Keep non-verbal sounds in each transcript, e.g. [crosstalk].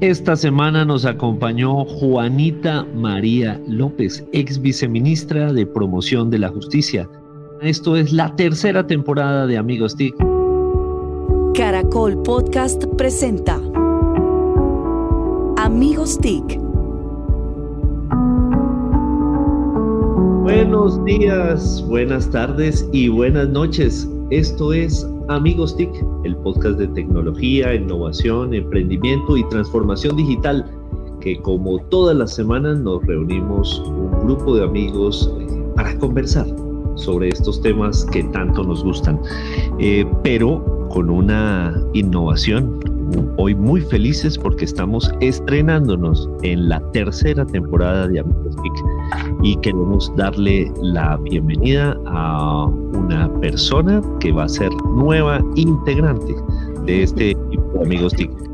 Esta semana nos acompañó Juanita María López, ex viceministra de Promoción de la Justicia. Esto es la tercera temporada de Amigos TIC. Caracol Podcast presenta Amigos TIC. Buenos días, buenas tardes y buenas noches. Esto es Amigos TIC, el podcast de tecnología, innovación, emprendimiento y transformación digital, que como todas las semanas nos reunimos un grupo de amigos eh, para conversar sobre estos temas que tanto nos gustan, eh, pero con una innovación. Hoy muy felices porque estamos estrenándonos en la tercera temporada de Amigos TIC y queremos darle la bienvenida a una persona que va a ser nueva integrante de este equipo de Amigos TIC.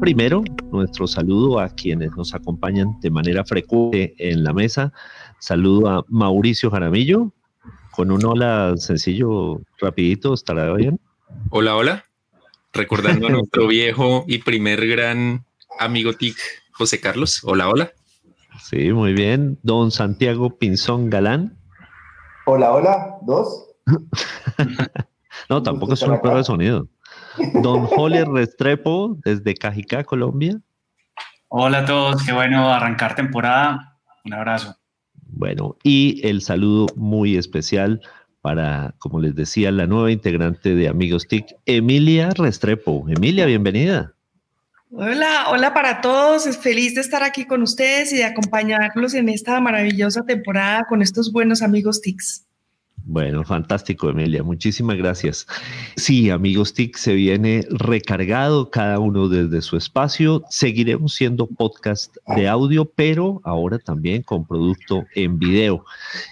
Primero, nuestro saludo a quienes nos acompañan de manera frecuente en la mesa. Saludo a Mauricio Jaramillo, con un hola sencillo, rapidito, estará bien. Hola, hola. Recordando a [laughs] nuestro viejo y primer gran amigo TIC, José Carlos. Hola, hola. Sí, muy bien. Don Santiago Pinzón Galán. Hola, hola. ¿Dos? [laughs] no, tampoco es un prueba de sonido. Don Joler Restrepo, desde Cajicá, Colombia. Hola a todos, qué bueno arrancar temporada. Un abrazo. Bueno, y el saludo muy especial para, como les decía, la nueva integrante de Amigos TIC, Emilia Restrepo. Emilia, bienvenida. Hola, hola para todos. Es feliz de estar aquí con ustedes y de acompañarlos en esta maravillosa temporada con estos buenos amigos TICs. Bueno, fantástico, Emilia. Muchísimas gracias. Sí, amigos TIC, se viene recargado cada uno desde su espacio. Seguiremos siendo podcast de audio, pero ahora también con producto en video.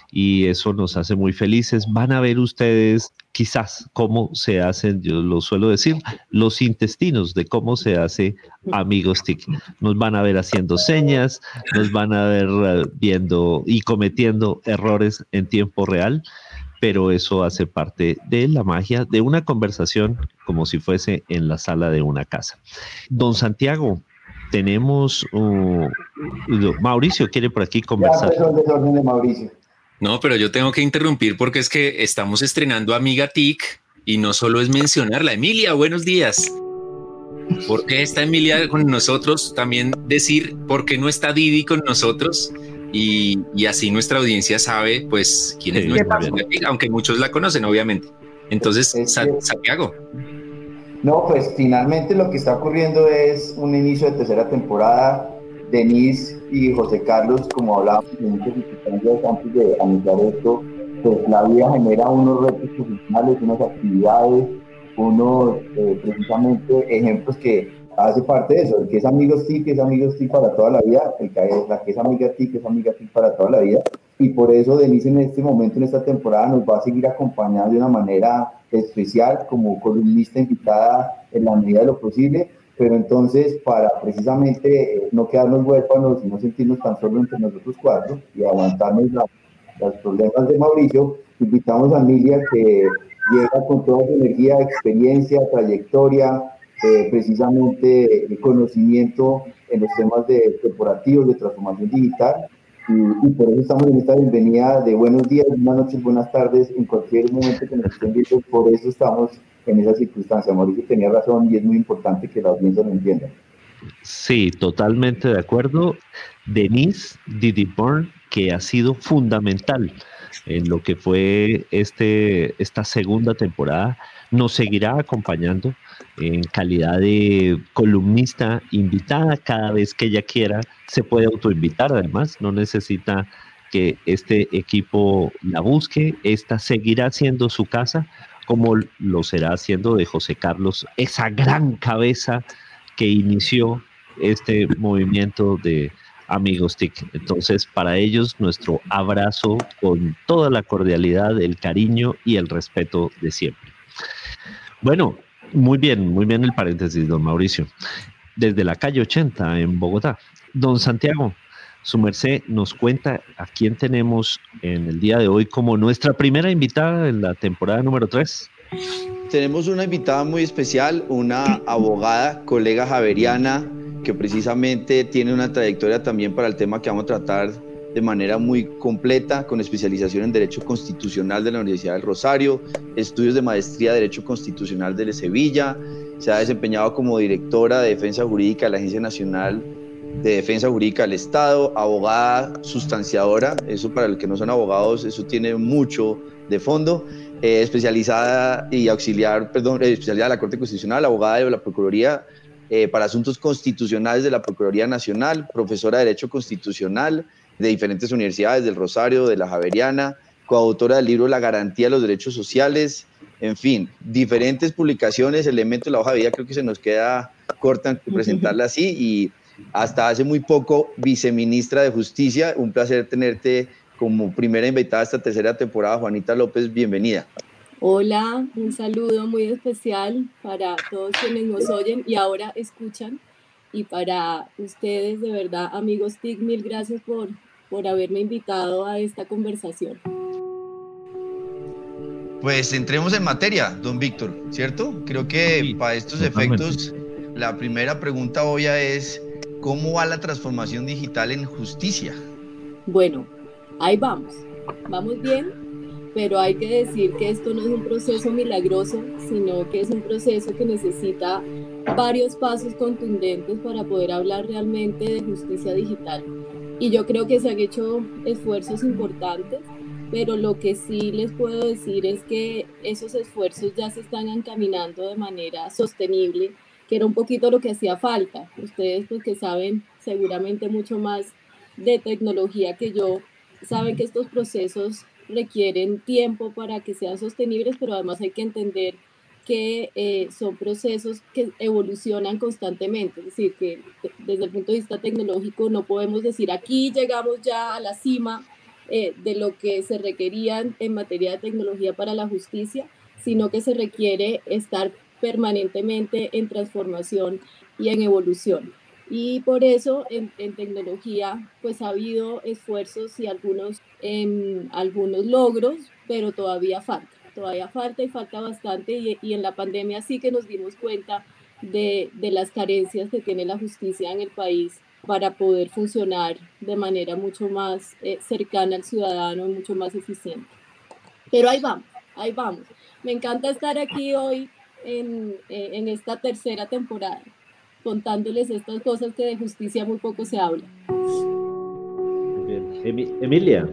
Y eso nos hace muy felices. Van a ver ustedes quizás cómo se hacen, yo lo suelo decir, los intestinos de cómo se hace amigos TIC. Nos van a ver haciendo señas, nos van a ver eh, viendo y cometiendo errores en tiempo real pero eso hace parte de la magia de una conversación como si fuese en la sala de una casa. Don Santiago, tenemos uh, Mauricio quiere por aquí conversar. No, pero yo tengo que interrumpir porque es que estamos estrenando Amiga TIC y no solo es mencionarla. Emilia, buenos días. ¿Por qué está Emilia con nosotros? También decir por qué no está Didi con nosotros y, así nuestra audiencia sabe, pues, quién es nuestra aunque muchos la conocen, obviamente. Entonces, Santiago. No, pues finalmente lo que está ocurriendo es un inicio de tercera temporada. Denise y José Carlos, como hablábamos antes de anunciar esto, pues la vida genera unos retos profesionales, unas actividades, unos eh, precisamente ejemplos que hace parte de eso, el que es amigos TIC es amigos TIC para toda la vida, el que es, la que es amiga TIC es amiga TIC para toda la vida, y por eso Denise en este momento, en esta temporada, nos va a seguir acompañando de una manera especial como columnista invitada en la medida de lo posible, pero entonces para precisamente eh, no quedarnos huérfanos y no sentirnos tan solo entre nosotros cuatro y aguantarnos los problemas de Mauricio, invitamos a Emilia que llega con toda su energía, experiencia, trayectoria, eh, precisamente el conocimiento en los temas de corporativos, de transformación digital. Y, por eso estamos en esta bienvenida de buenos días, buenas noches, buenas tardes, en cualquier momento que nos estén viendo. Por eso estamos en esa circunstancia. Mauricio tenía razón y es muy importante que la audiencia lo entienda. Sí, totalmente de acuerdo. Denise Didiborn, que ha sido fundamental en lo que fue este, esta segunda temporada, nos seguirá acompañando en calidad de columnista invitada cada vez que ella quiera. Se puede autoinvitar además, no necesita que este equipo la busque. Esta seguirá siendo su casa, como lo será haciendo de José Carlos, esa gran cabeza que inició este movimiento de amigos TIC. Entonces, para ellos, nuestro abrazo con toda la cordialidad, el cariño y el respeto de siempre. Bueno, muy bien, muy bien el paréntesis, don Mauricio. Desde la calle 80 en Bogotá. Don Santiago, su merced nos cuenta a quién tenemos en el día de hoy como nuestra primera invitada en la temporada número 3. Tenemos una invitada muy especial, una abogada, colega javeriana, precisamente tiene una trayectoria también para el tema que vamos a tratar de manera muy completa, con especialización en Derecho Constitucional de la Universidad del Rosario, estudios de maestría de Derecho Constitucional de Sevilla, se ha desempeñado como directora de Defensa Jurídica de la Agencia Nacional de Defensa Jurídica del Estado, abogada sustanciadora, eso para los que no son abogados, eso tiene mucho de fondo, eh, especializada y auxiliar, perdón, eh, especializada de la Corte Constitucional, abogada de la Procuraduría eh, para Asuntos Constitucionales de la Procuraduría Nacional, profesora de Derecho Constitucional de diferentes universidades del Rosario, de la Javeriana, coautora del libro La Garantía de los Derechos Sociales, en fin, diferentes publicaciones, elementos de la hoja de vida, creo que se nos queda corta presentarla así y hasta hace muy poco viceministra de Justicia. Un placer tenerte como primera invitada a esta tercera temporada. Juanita López, bienvenida. Hola, un saludo muy especial para todos quienes nos oyen y ahora escuchan. Y para ustedes, de verdad, amigos TIC, mil gracias por, por haberme invitado a esta conversación. Pues entremos en materia, don Víctor, ¿cierto? Creo que para estos efectos, la primera pregunta obvia es, ¿Cómo va la transformación digital en justicia? Bueno, ahí vamos. Vamos bien, pero hay que decir que esto no es un proceso milagroso, sino que es un proceso que necesita varios pasos contundentes para poder hablar realmente de justicia digital. Y yo creo que se han hecho esfuerzos importantes, pero lo que sí les puedo decir es que esos esfuerzos ya se están encaminando de manera sostenible que era un poquito lo que hacía falta. Ustedes pues que saben seguramente mucho más de tecnología que yo, saben que estos procesos requieren tiempo para que sean sostenibles, pero además hay que entender que eh, son procesos que evolucionan constantemente, es decir, que desde el punto de vista tecnológico no podemos decir aquí llegamos ya a la cima eh, de lo que se requerían en materia de tecnología para la justicia, sino que se requiere estar permanentemente en transformación y en evolución. Y por eso en, tecnología pues ha habido esfuerzos y algunos, en, algunos logros, pero todavía falta, todavía falta y falta bastante y, y en la pandemia sí que nos dimos cuenta de, de, las carencias que tiene la justicia en el país para poder funcionar de manera mucho más eh, cercana al ciudadano y mucho más eficiente. Pero ahí vamos, ahí vamos. Me encanta estar aquí hoy en, eh, en esta tercera temporada, contándoles estas cosas que de justicia muy poco se habla. Emilia.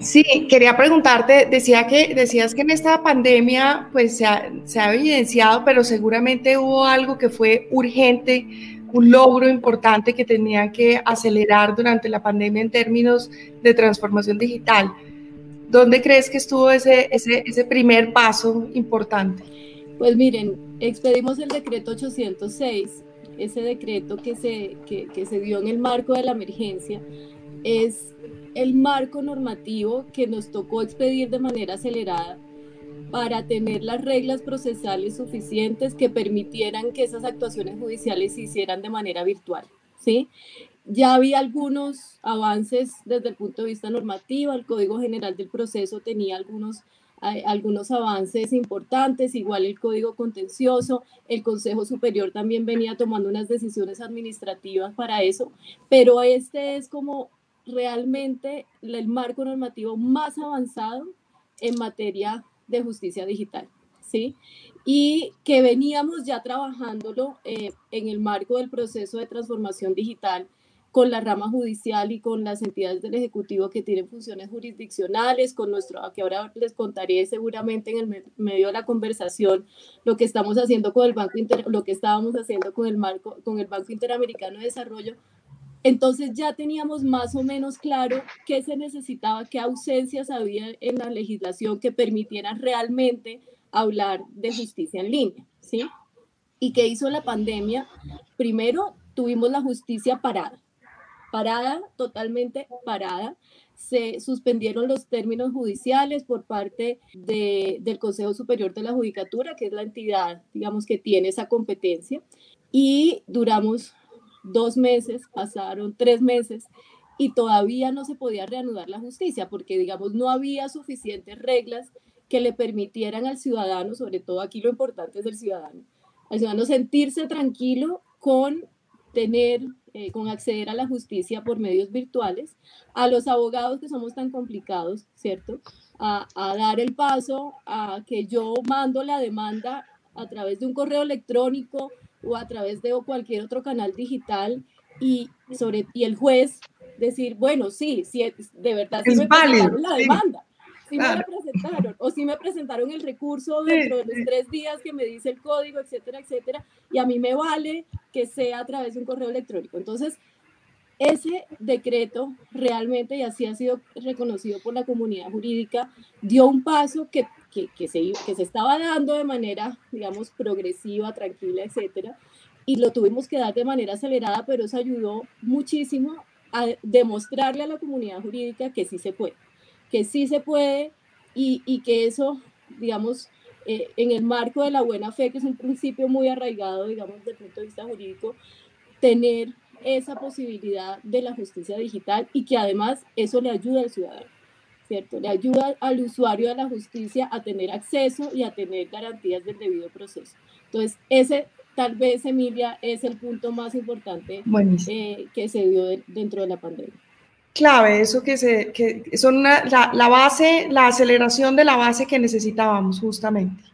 Sí, quería preguntarte, decía que, decías que en esta pandemia pues se ha, se ha, evidenciado, pero seguramente hubo algo que fue urgente, un logro importante que tenía que acelerar durante la pandemia en términos de transformación digital. ¿Dónde crees que estuvo ese, ese, ese primer paso importante? Pues miren, expedimos el decreto 806, ese decreto que se, que, se dio en el marco de la emergencia, es el marco normativo que nos tocó expedir de manera acelerada para tener las reglas procesales suficientes que permitieran que esas actuaciones judiciales se hicieran de manera virtual. ¿sí? Ya había algunos avances desde el punto de vista normativo, el Código General del Proceso tenía algunos algunos avances importantes, igual el código contencioso, el Consejo Superior también venía tomando unas decisiones administrativas para eso, pero este es como realmente el marco normativo más avanzado en materia de justicia digital, ¿sí? Y que veníamos ya trabajándolo eh, en el marco del proceso de transformación digital con la rama judicial y con las entidades del Ejecutivo que tienen funciones jurisdiccionales, con nuestro, que ahora les contaré seguramente en el medio de la conversación, lo que estamos haciendo con el Banco Inter, lo que estábamos haciendo con el marco, con el Banco Interamericano de Desarrollo, Entonces ya teníamos más o menos claro qué se necesitaba, qué ausencias había en la legislación que permitieran realmente hablar de justicia en línea, ¿sí? ¿Y qué hizo la pandemia? Primero tuvimos la justicia parada, parada, totalmente parada. Se suspendieron los términos judiciales por parte del Consejo Superior de la Judicatura, que es la entidad, digamos, que tiene esa competencia. Y duramos dos meses, pasaron tres meses y todavía no se podía reanudar la justicia porque, digamos, no había suficientes reglas que le permitieran al ciudadano, sobre todo aquí lo importante es el ciudadano, al ciudadano sentirse tranquilo con tener, eh, con acceder a la justicia por medios virtuales, a los abogados que somos tan complicados, ¿cierto? A, a dar el paso a que yo mando la demanda a través de un correo electrónico o a través de cualquier otro canal digital y, sobre, y el juez decir, bueno, sí, sí de verdad sí me la demanda, sí, me la presentaron, o sí me presentaron el recurso dentro de los tres días que me dice el código, etcétera, etcétera, y a mí me vale que sea a través de un correo electrónico. Entonces, ese decreto realmente, y así ha sido reconocido por la comunidad jurídica, dio un paso que que, se, que se estaba dando de manera, digamos, progresiva, tranquila, etcétera, y lo tuvimos que dar de manera acelerada, pero eso ayudó muchísimo a demostrarle a la comunidad jurídica que sí se puede, que sí se puede y, y que eso, digamos, eh, en el marco de la buena fe, que es un principio muy arraigado, digamos, desde el punto de vista jurídico, tener esa posibilidad de la justicia digital y que además eso le ayuda al ciudadano. ¿cierto? Le ayuda al usuario de la justicia a tener acceso y a tener garantías del debido proceso. Entonces, ese tal vez, Emilia, es el punto más importante eh, que se dio dentro de la pandemia. Clave, eso que, se, que son la, la, base, la aceleración de la base que necesitábamos justamente.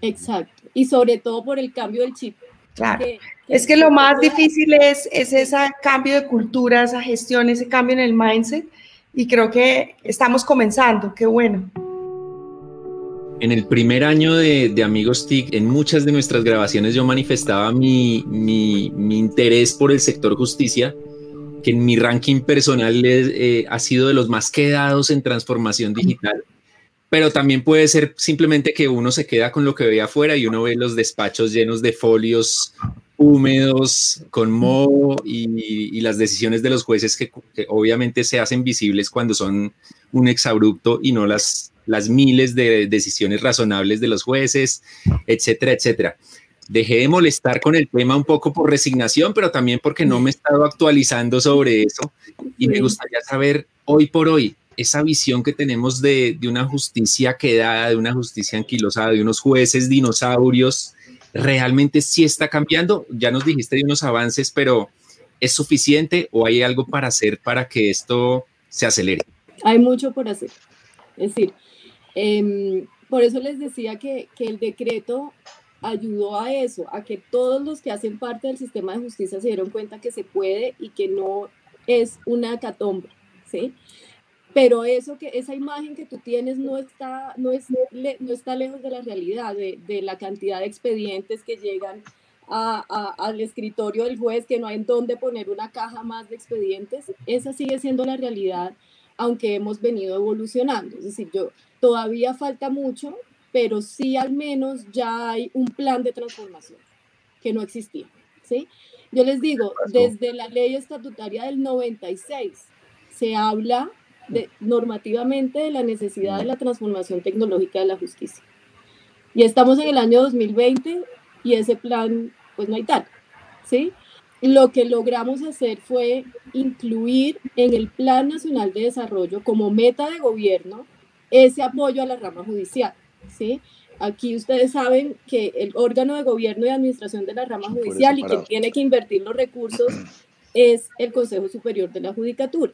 Exacto, y sobre todo por el cambio del chip. Claro, es que lo más difícil es, es ese cambio de cultura, esa gestión, ese cambio en el mindset, y creo que estamos comenzando, qué bueno. En el primer año de, de, Amigos TIC, en muchas de nuestras grabaciones yo manifestaba mi, mi, mi interés por el sector justicia, que en mi ranking personal eh, ha sido de los más quedados en transformación digital. Pero también puede ser simplemente que uno se queda con lo que ve afuera y uno ve los despachos llenos de folios húmedos, con moho y, las decisiones de los jueces que, obviamente se hacen visibles cuando son un exabrupto y no las, las miles de decisiones razonables de los jueces, etcétera, etcétera. Dejé de molestar con el tema un poco por resignación, pero también porque no me he estado actualizando sobre eso y me gustaría saber hoy por hoy esa visión que tenemos de, de una justicia quedada, de una justicia anquilosada, de unos jueces dinosaurios realmente sí está cambiando. Ya nos dijiste de unos avances, pero ¿es suficiente o hay algo para hacer para que esto se acelere? Hay mucho por hacer. Es decir, em, por eso les decía que, que el decreto ayudó a eso, a que todos los que hacen parte del sistema de justicia se dieron cuenta que se puede y que no es una catomba, ¿sí? pero eso que esa imagen que tú tienes no está no es no está lejos de la realidad de, de la cantidad de expedientes que llegan a, al escritorio del juez que no hay en dónde poner una caja más de expedientes esa sigue siendo la realidad aunque hemos venido evolucionando es decir yo todavía falta mucho pero sí al menos ya hay un plan de transformación que no existía sí yo les digo desde la ley estatutaria del 96 se habla normativamente de la necesidad de la transformación tecnológica de la justicia. Y estamos en el año 2020 y ese plan, pues no hay tal, ¿sí? Lo que logramos hacer fue incluir en el Plan Nacional de Desarrollo como meta de gobierno ese apoyo a la rama judicial, ¿sí? Aquí ustedes saben que el órgano de gobierno y administración de la rama judicial y quien tiene que invertir los recursos es el Consejo Superior de la Judicatura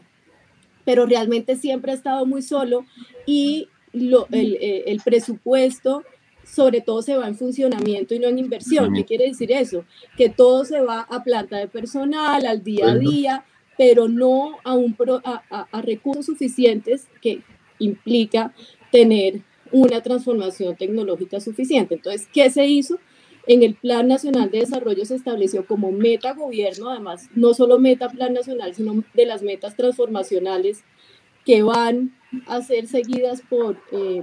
pero realmente siempre ha estado muy solo y lo, el, eh, el, presupuesto sobre todo se va en funcionamiento y no en inversión. ¿Qué quiere decir eso? Que todo se va a planta de personal, al día a día, pero no a, un a, a, recursos suficientes que implica tener una transformación tecnológica suficiente. Entonces, ¿qué se hizo? En el Plan Nacional de Desarrollo se estableció como meta gobierno, además, no solo meta Plan Nacional, sino de las metas transformacionales que van a ser seguidas por, eh,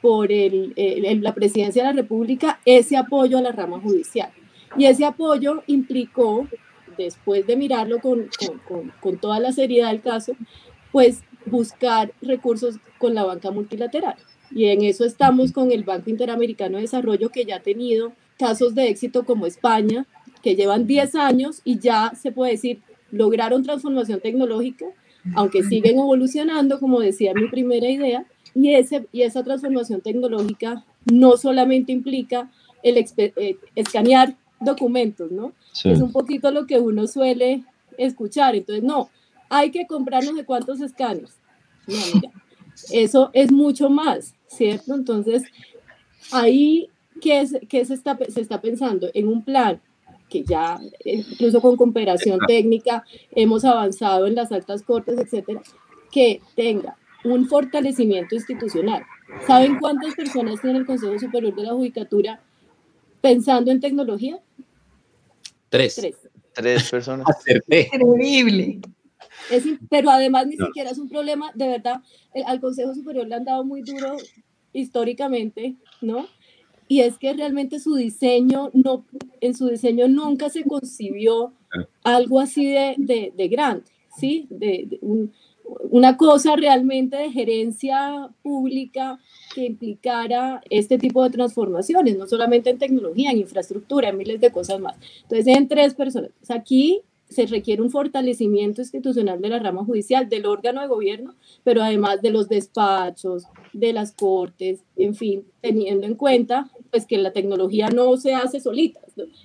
por el, la Presidencia de la República, ese apoyo a la rama judicial. Y ese apoyo implicó, después de mirarlo con, con, con toda la seriedad del caso, pues buscar recursos con la banca multilateral. Y en eso estamos con el Banco Interamericano de Desarrollo, que ya ha tenido casos de éxito como España, que llevan 10 años y ya se puede decir, lograron transformación tecnológica, aunque siguen evolucionando, como decía mi primera idea, y, ese, y esa transformación tecnológica no solamente implica el eh, escanear documentos, ¿no? Es un poquito lo que uno suele escuchar. Entonces, no, hay que comprar no sé cuántos escáneres. No, mira, eso es mucho más, ¿cierto? Entonces, ahí, ¿qué, es, qué se, está, se está pensando? En un plan que ya, incluso con cooperación técnica, hemos avanzado en las altas cortes, etcétera, que tenga un fortalecimiento institucional. ¿Saben cuántas personas tiene el Consejo Superior de la Judicatura pensando en tecnología? Tres. Tres, personas. Increíble. Pero además ni siquiera es un problema, de verdad, al Consejo Superior le han dado muy duro históricamente, ¿no? Y es que realmente su diseño, no, en su diseño nunca se concibió algo así de, de, de grande, ¿sí? De, un, una cosa realmente de gerencia pública que implicara este tipo de transformaciones, no solamente en tecnología, en infraestructura, en miles de cosas más. Entonces, en tres personas. Aquí se requiere un fortalecimiento institucional de la rama judicial, del órgano de gobierno, pero además de los despachos, de las cortes, en fin, teniendo en cuenta pues que la tecnología no se hace solita,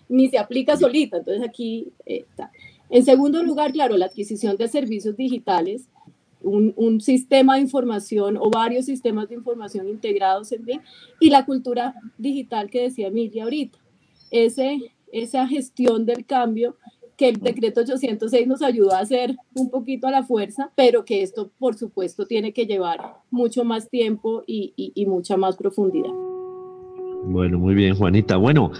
ni se aplica solita. Entonces aquí está. En segundo lugar, claro, la adquisición de servicios digitales un, sistema de información o varios sistemas de información integrados en fin, y la cultura digital que decía Emilia ahorita. Ese, esa gestión del cambio que el decreto 806 nos ayudó a hacer un poquito a la fuerza, pero que esto, por supuesto, tiene que llevar mucho más tiempo y, y mucha más profundidad. Bueno, muy bien, Juanita. Bueno,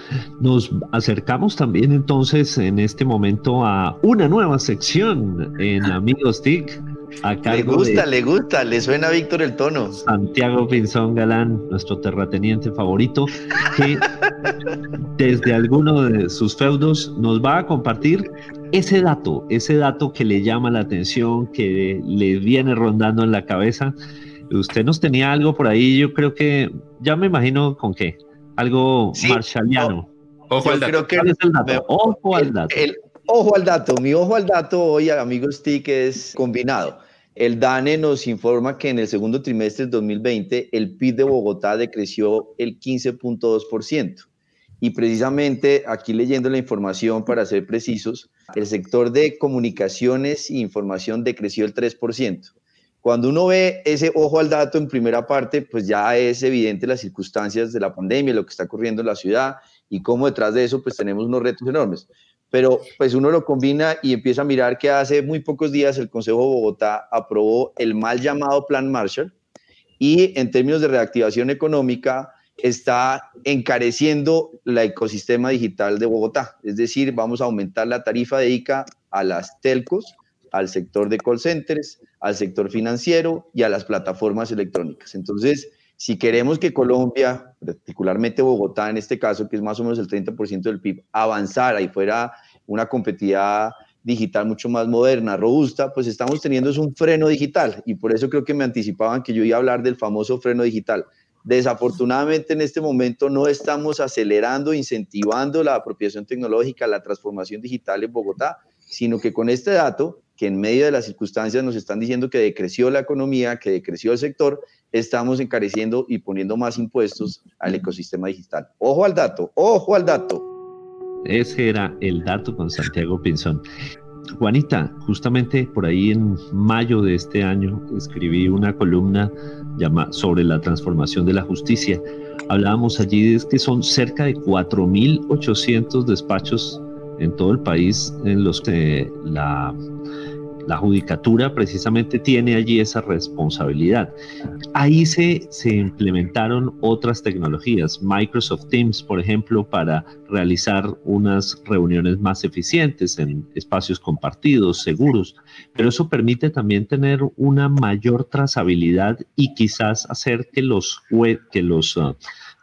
nos acercamos también entonces en este momento a una nueva sección en Amigos TIC le gusta, le gusta, le suena a Víctor el tono. Santiago Pinzón Galán, nuestro terrateniente favorito, que [laughs] desde alguno de sus feudos nos va a compartir ese dato, ese dato que le llama la atención, que le viene rondando en la cabeza. Usted nos tenía algo por ahí, yo creo que, ya me imagino con qué, algo sí, marshalliano. Ojo al dato. ojo al dato. ojo al dato, mi ojo al dato hoy, amigos TIC, es combinado. El DANE nos informa que en el segundo trimestre del 2020 el PIB de Bogotá decreció el 15.2%. Y precisamente aquí leyendo la información, para ser precisos, el sector de comunicaciones e información decreció el 3%. Cuando uno ve ese ojo al dato en primera parte, pues ya es evidente las circunstancias de la pandemia, lo que está ocurriendo en la ciudad y cómo detrás de eso pues tenemos unos retos enormes pero pues uno lo combina y empieza a mirar que hace muy pocos días el Consejo de Bogotá aprobó el mal llamado Plan Marshall y en términos de reactivación económica está encareciendo el ecosistema digital de Bogotá. Es decir, vamos a aumentar la tarifa de ICA a las telcos, al sector de call centers, al sector financiero y a las plataformas electrónicas. Entonces, si queremos que Colombia, particularmente Bogotá en este caso, que es más o menos el 30% del PIB, avanzara y fuera una competitividad digital mucho más moderna, robusta, pues estamos teniendo es un freno digital y por eso creo que me anticipaban que yo iba a hablar del famoso freno digital. Desafortunadamente en este momento no estamos acelerando, incentivando la apropiación tecnológica, la transformación digital en Bogotá, sino que con este dato, que en medio de las circunstancias nos están diciendo que decreció la economía, que decreció el sector, estamos encareciendo y poniendo más impuestos al ecosistema digital. Ojo al dato, ojo al dato. Ese era el dato con Santiago Pinzón. Juanita, justamente por ahí en mayo de este año escribí una columna sobre la transformación de la justicia. Hablábamos allí de que son cerca de 4.800 despachos en todo el país en los que la la judicatura precisamente tiene allí esa responsabilidad. Ahí se, implementaron otras tecnologías, Microsoft Teams, por ejemplo, para realizar unas reuniones más eficientes en espacios compartidos, seguros, pero eso permite también tener una mayor trazabilidad y quizás hacer que los, que los uh,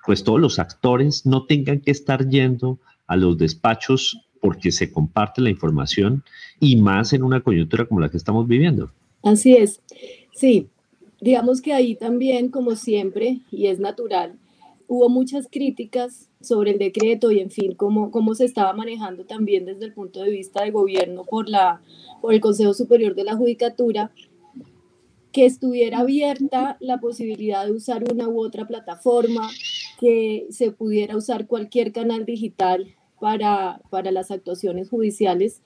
pues todos los actores no tengan que estar yendo a los despachos porque se comparte la información y más en una coyuntura como la que estamos viviendo. Así es. Sí, digamos que ahí también, como siempre, y es natural, hubo muchas críticas sobre el decreto y, en fin, cómo, cómo se estaba manejando también desde el punto de vista de gobierno por, la, por el Consejo Superior de la Judicatura, que estuviera abierta la posibilidad de usar una u otra plataforma, que se pudiera usar cualquier canal digital para, para las actuaciones judiciales,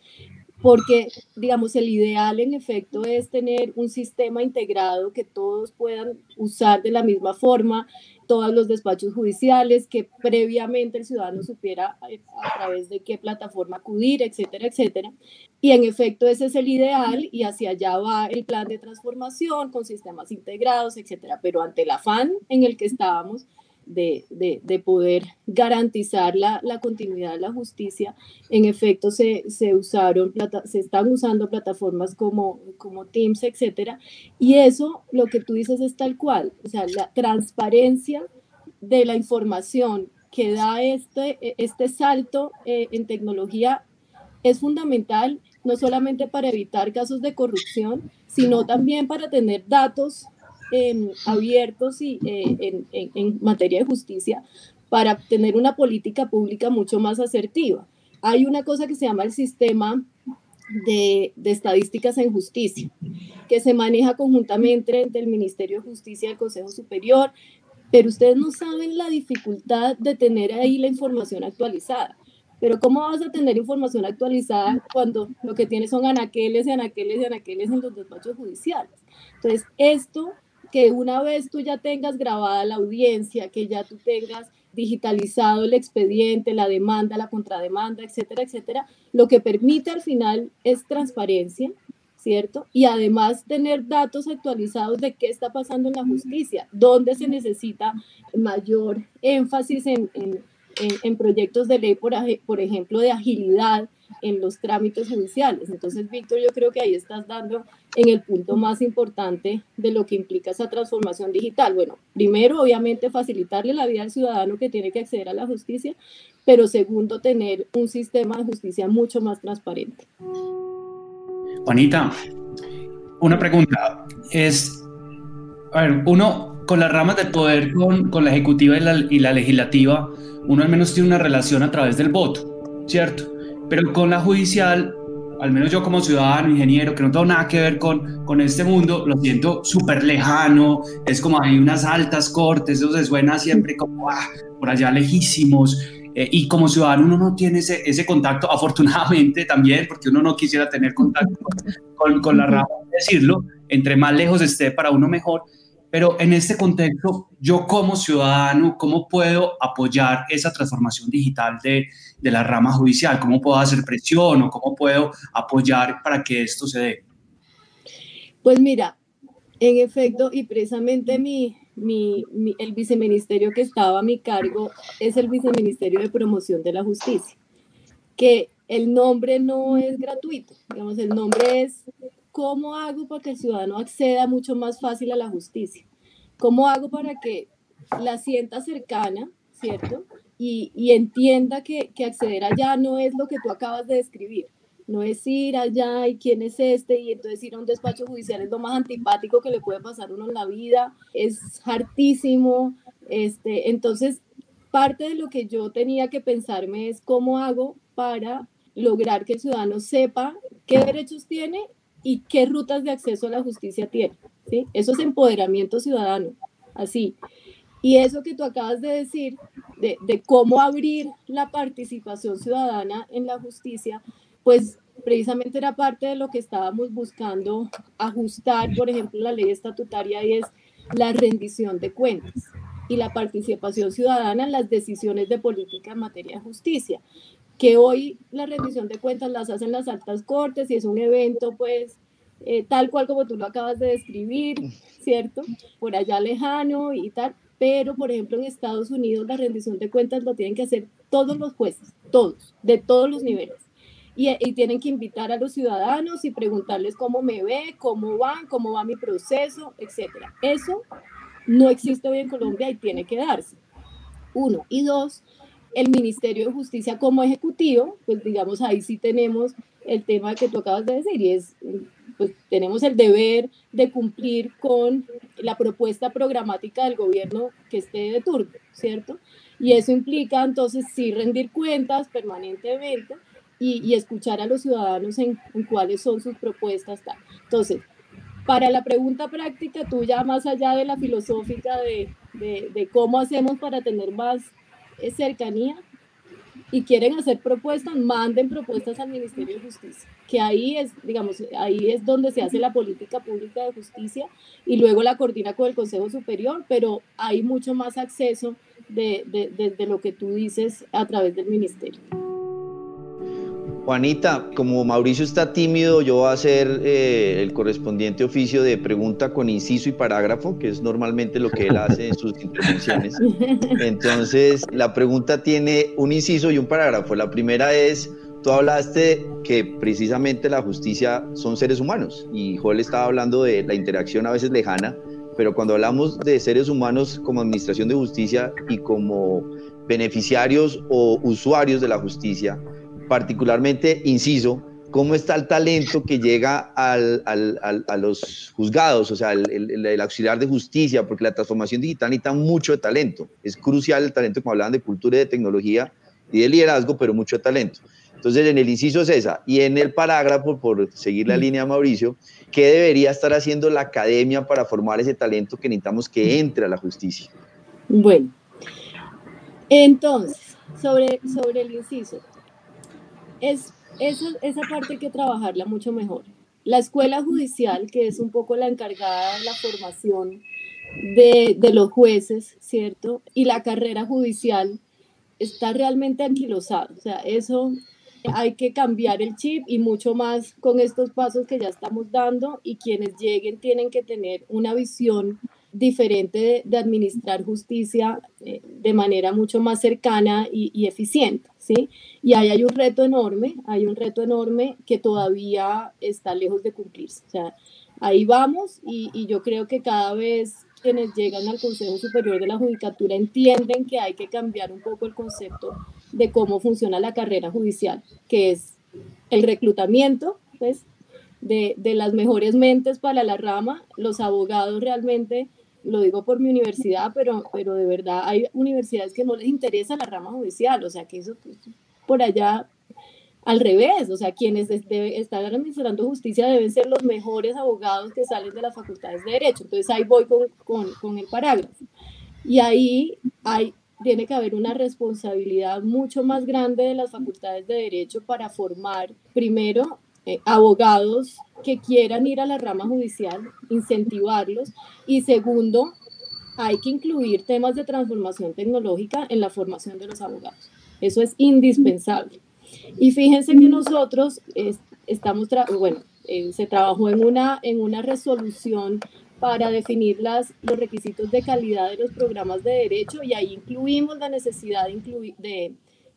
porque, digamos, el ideal en efecto es tener un sistema integrado que todos puedan usar de la misma forma, todos los despachos judiciales, que previamente el ciudadano supiera a, a, través de qué plataforma acudir, etcétera, etcétera. Y en efecto ese es el ideal y hacia allá va el plan de transformación con sistemas integrados, etcétera. Pero ante el afán en el que estábamos, de, de, de poder garantizar la, la, continuidad de la justicia, en efecto se, se usaron, se están usando plataformas como, como Teams, etcétera, y eso, lo que tú dices es tal cual, o sea, la transparencia de la información que da este, este salto eh, en tecnología es fundamental no solamente para evitar casos de corrupción, sino también para tener datos eh, abiertos y, eh, en, materia de justicia para tener una política pública mucho más asertiva. Hay una cosa que se llama el sistema de, de, estadísticas en justicia, que se maneja conjuntamente entre el Ministerio de Justicia y el Consejo Superior, pero ustedes no saben la dificultad de tener ahí la información actualizada. Pero ¿cómo vas a tener información actualizada cuando lo que tienes son anaqueles y anaqueles y anaqueles en los despachos judiciales? Entonces, esto que una vez tú ya tengas grabada la audiencia, que ya tú tengas digitalizado el expediente, la demanda, la contrademanda, etcétera, etcétera, lo que permite al final es transparencia, ¿cierto? Y además tener datos actualizados de qué está pasando en la justicia, dónde se necesita mayor énfasis en, en, en, en proyectos de ley, por, por ejemplo, de agilidad en los trámites judiciales. Entonces, Víctor, yo creo que ahí estás dando en el punto más importante de lo que implica esa transformación digital. Bueno, primero, obviamente, facilitarle la vida al ciudadano que tiene que acceder a la justicia, pero segundo, tener un sistema de justicia mucho más transparente. Juanita, una pregunta es, a ver, uno con las ramas del poder, con, con la ejecutiva y la, y la legislativa, uno al menos tiene una relación a través del voto, ¿cierto? Pero con la judicial, al menos yo como ciudadano, ingeniero, que no tengo nada que ver con, con este mundo, lo siento súper lejano, es como hay unas altas cortes, eso se suena siempre como ah, por allá lejísimos, eh, y como ciudadano uno no tiene ese, ese, contacto, afortunadamente también, porque uno no quisiera tener contacto con, con la rama, decirlo, entre más lejos esté para uno mejor, pero en este contexto, yo como ciudadano, ¿cómo puedo apoyar esa transformación digital de, de la rama judicial? ¿Cómo puedo hacer presión o cómo puedo apoyar para que esto se dé? Pues mira, en efecto, y precisamente mi, mi, el viceministerio que estaba a mi cargo es el viceministerio de promoción de la justicia, que el nombre no es gratuito, digamos, el nombre es ¿cómo hago para que el ciudadano acceda mucho más fácil a la justicia? ¿Cómo hago para que la sienta cercana, ¿cierto? Y, y entienda que, que, acceder allá no es lo que tú acabas de describir. No es ir allá y quién es este y entonces ir a un despacho judicial es lo más antipático que le puede pasar uno en la vida, es hartísimo. Este, entonces, parte de lo que yo tenía que pensarme es cómo hago para lograr que el ciudadano sepa qué derechos tiene y qué rutas de acceso a la justicia tiene. ¿sí? Eso es empoderamiento ciudadano, así. Y eso que tú acabas de decir, de, de, cómo abrir la participación ciudadana en la justicia, pues precisamente era parte de lo que estábamos buscando ajustar, por ejemplo, la ley estatutaria y es la rendición de cuentas y la participación ciudadana en las decisiones de política en materia de justicia que hoy la rendición de cuentas las hacen las altas cortes y es un evento pues eh, tal cual como tú lo acabas de describir, ¿cierto? Por allá lejano y tal. Pero, por ejemplo, en Estados Unidos la rendición de cuentas lo tienen que hacer todos los jueces, todos, de todos los niveles. Y, y, tienen que invitar a los ciudadanos y preguntarles cómo me ve, cómo van, cómo va mi proceso, etcétera. Eso no existe hoy en Colombia y tiene que darse. Uno. Y dos, el Ministerio de Justicia como ejecutivo, pues digamos ahí sí tenemos el tema que tú acabas de decir y es, pues tenemos el deber de cumplir con la propuesta programática del gobierno que esté de turno, ¿cierto? Y eso implica entonces sí rendir cuentas permanentemente y, escuchar a los ciudadanos en, cuáles son sus propuestas. Tal. Entonces, para la pregunta práctica tuya, más allá de la filosófica de, de cómo hacemos para tener más cercanía, y quieren hacer propuestas, manden propuestas al Ministerio de Justicia, que ahí es, digamos, ahí es donde se hace la política pública de justicia y luego la coordina con el Consejo Superior, pero hay mucho más acceso de, de, de lo que tú dices a través del Ministerio. Juanita, como Mauricio está tímido, yo voy a hacer eh, el correspondiente oficio de pregunta con inciso y parágrafo, que es normalmente lo que él hace en sus intervenciones. [laughs] Entonces, la pregunta tiene un inciso y un parágrafo. La primera es, tú hablaste que precisamente la justicia son seres humanos y Joel estaba hablando de la interacción a veces lejana, pero cuando hablamos de seres humanos como administración de justicia y como beneficiarios o usuarios de la justicia, particularmente, inciso, cómo está el talento que llega al, al, a los juzgados, o sea, el, el, auxiliar de justicia, porque la transformación digital necesita mucho de talento. Es crucial el talento, como hablaban de cultura y de tecnología y de liderazgo, pero mucho talento. Entonces, en el inciso es esa. Y en el parágrafo, por seguir la línea de Mauricio, ¿qué debería estar haciendo la academia para formar ese talento que necesitamos que entre a la justicia? Bueno, entonces, sobre, sobre el inciso, es, esa, esa parte hay que trabajarla mucho mejor. La escuela judicial, que es un poco la encargada de la formación de, de los jueces, ¿cierto? Y la carrera judicial está realmente anquilosada. O sea, eso hay que cambiar el chip y mucho más con estos pasos que ya estamos dando y quienes lleguen tienen que tener una visión diferente de, administrar justicia eh, de manera mucho más cercana y, eficiente, ¿sí? Y ahí hay un reto enorme, hay un reto enorme que todavía está lejos de cumplirse. Ahí vamos y, yo creo que cada vez quienes llegan al Consejo Superior de la Judicatura entienden que hay que cambiar un poco el concepto de cómo funciona la carrera judicial, que es el reclutamiento, pues, de, las mejores mentes para la rama. Los abogados realmente lo digo por mi universidad, pero, pero de verdad hay universidades que no les interesa la rama judicial, o sea que eso por allá al revés, o sea, quienes están administrando justicia deben ser los mejores abogados que salen de las facultades de derecho. Entonces ahí voy con, con, con el parágrafo. Y ahí hay, tiene que haber una responsabilidad mucho más grande de las facultades de derecho para formar primero eh, abogados que quieran ir a la rama judicial, incentivarlos. Y segundo, hay que incluir temas de transformación tecnológica en la formación de los abogados. Eso es indispensable. Y fíjense que nosotros estamos, bueno, eh, se trabajó en una, en una resolución para definir las, los requisitos de calidad de los programas de derecho y ahí incluimos la necesidad de, de,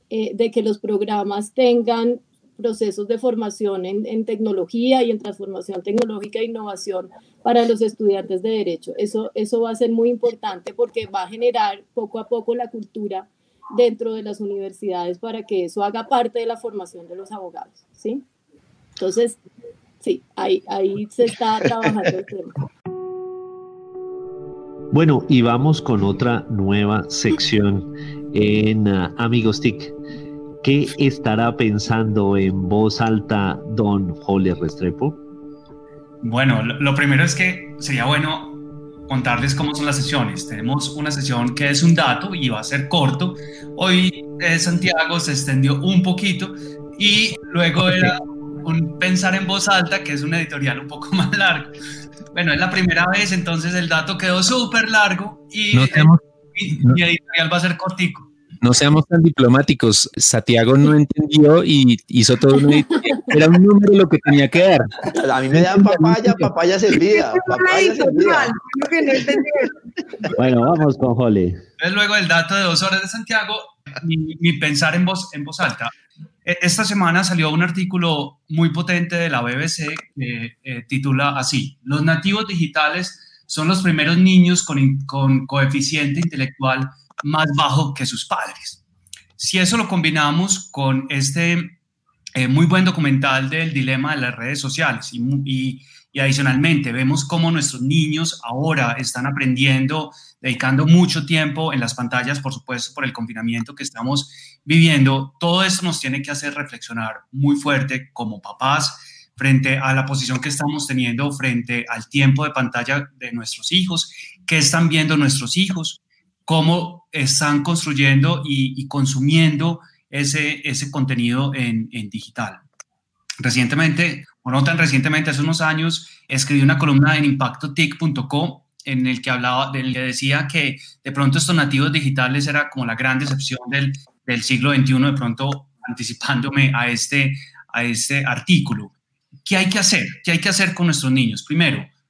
eh, de que los programas tengan procesos de formación en, tecnología y en transformación tecnológica e innovación para los estudiantes de derecho. Eso, eso va a ser muy importante porque va a generar poco a poco la cultura dentro de las universidades para que eso haga parte de la formación de los abogados, ¿sí? Entonces, sí, ahí, ahí se está trabajando el tema. Bueno, y vamos con otra nueva sección en uh, Amigos TIC. ¿Qué estará pensando en voz alta don Jole Restrepo? Bueno, lo, primero es que sería bueno contarles cómo son las sesiones. Tenemos una sesión que es un dato y va a ser corto. Hoy eh, Santiago se extendió un poquito y luego era un pensar en voz alta, que es un editorial un poco [laughs] más largo. Bueno, es la primera vez, entonces el dato quedó súper largo y, no tenemos, y, editorial va a ser cortico. No seamos tan diplomáticos. Santiago no entendió y hizo todo un Era un número lo que tenía que dar. A mí me dan papaya, papaya servida. Papaya servida. Bueno, vamos con Holly. Luego del dato de dos horas de Santiago, mi, pensar en voz, en voz alta. E, esta semana salió un artículo muy potente de la BBC que eh, titula así, Los nativos digitales son los primeros niños con, con coeficiente intelectual más bajo que sus padres. Si eso lo combinamos con este eh, muy buen documental del dilema de las redes sociales y, y, adicionalmente vemos cómo nuestros niños ahora están aprendiendo, dedicando mucho tiempo en las pantallas, por supuesto, por el confinamiento que estamos viviendo, todo esto nos tiene que hacer reflexionar muy fuerte como papás frente a la posición que estamos teniendo frente al tiempo de pantalla de nuestros hijos, qué están viendo nuestros hijos, cómo están construyendo y, consumiendo ese, ese contenido en, digital. Recientemente, o no tan recientemente, hace unos años, escribí una columna en impactotic.com en el que hablaba, del que decía que de pronto estos nativos digitales era como la gran decepción del, del siglo XXI, de pronto anticipándome a este, a este artículo. ¿Qué hay que hacer? ¿Qué hay que hacer con nuestros niños? Primero,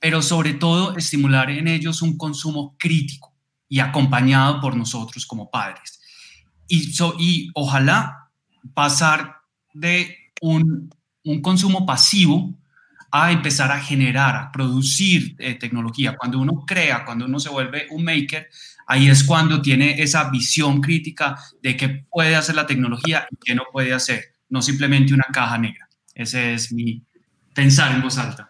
Pero sobre todo estimular en ellos un consumo crítico y acompañado por nosotros como padres. Y, y ojalá pasar de un, consumo pasivo a empezar a generar, a producir eh, tecnología. Cuando uno crea, cuando uno se vuelve un maker, ahí es cuando tiene esa visión crítica de qué puede hacer la tecnología y qué no puede hacer, no simplemente una caja negra. Ese es mi pensar en voz alta.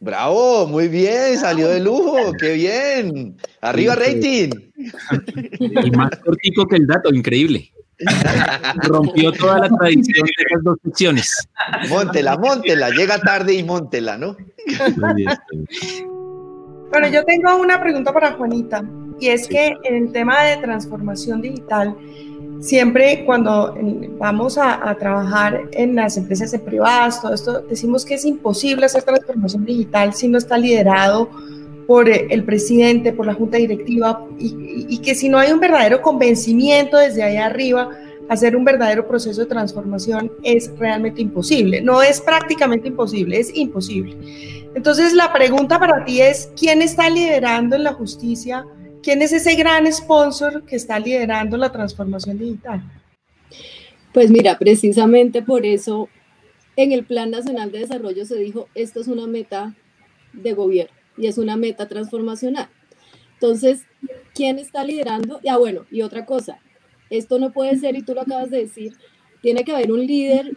Bravo, muy bien, salió de lujo, qué bien. Arriba rating. Y más cortico que el dato, increíble. [laughs] Rompió toda la tradición de esas dos secciones. Móntela, móntela, llega tarde y móntela, ¿no? Bueno, yo tengo una pregunta para Juanita, y es que en el tema de transformación digital, siempre cuando vamos a, trabajar en las empresas privadas, todo esto, decimos que es imposible hacer transformación digital si no está liderado por eh, el presidente, por la junta directiva, y, que si no hay un verdadero convencimiento desde ahí arriba, hacer un verdadero proceso de transformación es realmente imposible. No es prácticamente imposible, es imposible. Entonces la pregunta para ti es, ¿quién está liderando en la justicia? ¿Quién es ese gran sponsor que está liderando la transformación digital? Pues mira, precisamente por eso en el Plan Nacional de Desarrollo se dijo, esto es una meta de gobierno y es una meta transformacional. Entonces, ¿quién está liderando? Ya bueno, y otra cosa, esto no puede ser, y tú lo acabas de decir, tiene que haber un líder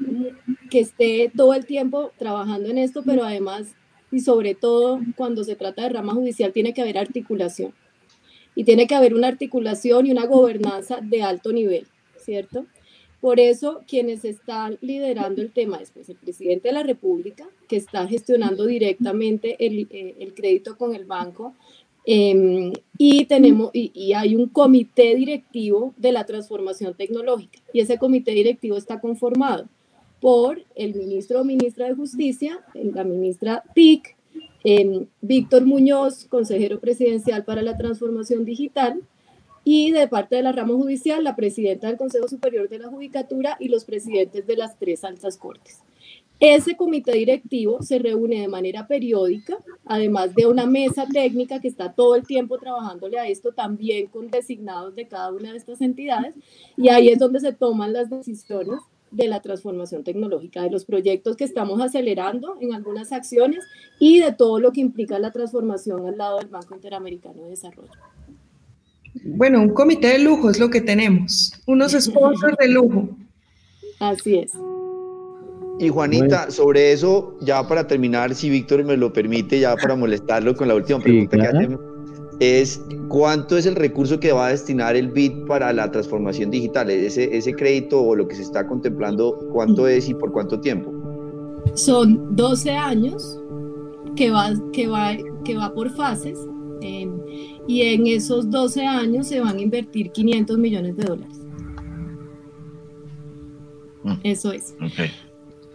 que esté todo el tiempo trabajando en esto, pero además, y sobre todo cuando se trata de rama judicial, tiene que haber articulación y tiene que haber una articulación y una gobernanza de alto nivel, ¿cierto? Por eso quienes están liderando el tema es el presidente de la República, que está gestionando directamente el, eh, crédito con el banco, em, y, tenemos, y, hay un comité directivo de la transformación tecnológica, y ese comité directivo está conformado por el ministro o ministra de Justicia, la ministra TIC, Víctor Muñoz, consejero presidencial para la transformación digital, y de parte de la rama judicial, la presidenta del Consejo Superior de la Judicatura y los presidentes de las tres altas cortes. Ese comité directivo se reúne de manera periódica, además de una mesa técnica que está todo el tiempo trabajándole a esto, también con designados de cada una de estas entidades, y ahí es donde se toman las decisiones de la transformación tecnológica, de los proyectos que estamos acelerando en algunas acciones y de todo lo que implica la transformación al lado del Banco Interamericano de Desarrollo. Bueno, un comité de lujo es lo que tenemos, unos sponsors de lujo. Así es. Y Juanita, sobre eso, ya para terminar, si Víctor me lo permite, ya para molestarlo con la última pregunta que hacemos es cuánto es el recurso que va a destinar el BID para la transformación digital, ese, ese crédito o lo que se está contemplando, cuánto es y por cuánto tiempo. Son 12 años que va, que va, que va por fases eh, y en esos 12 años se van a invertir 500 millones de dólares. Mm. Eso es.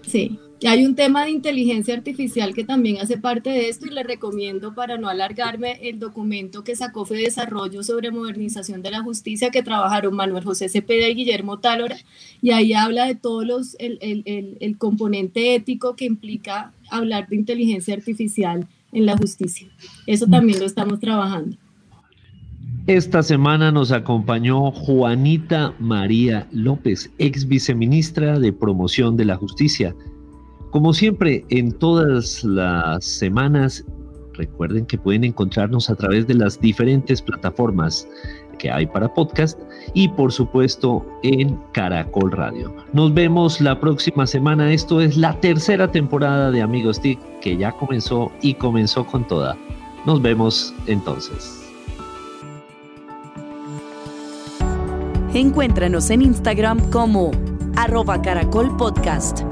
Sí. Hay un tema de inteligencia artificial que también hace parte de esto y le recomiendo para no alargarme el documento que sacó Fede Desarrollo sobre modernización de la justicia que trabajaron Manuel José Cepeda y Guillermo Tálora y ahí habla de todos los el, el, el, componente ético que implica hablar de inteligencia artificial en la justicia. Eso también lo estamos trabajando. Esta semana nos acompañó Juanita María López, ex viceministra de Promoción de la Justicia como siempre, en todas las semanas, recuerden que pueden encontrarnos a través de las diferentes plataformas que hay para podcast y por supuesto en Caracol Radio. Nos vemos la próxima semana. Esto es la tercera temporada de Amigos TIC que ya comenzó y comenzó con toda. Nos vemos entonces. Encuéntranos en Instagram como arroba caracol podcast.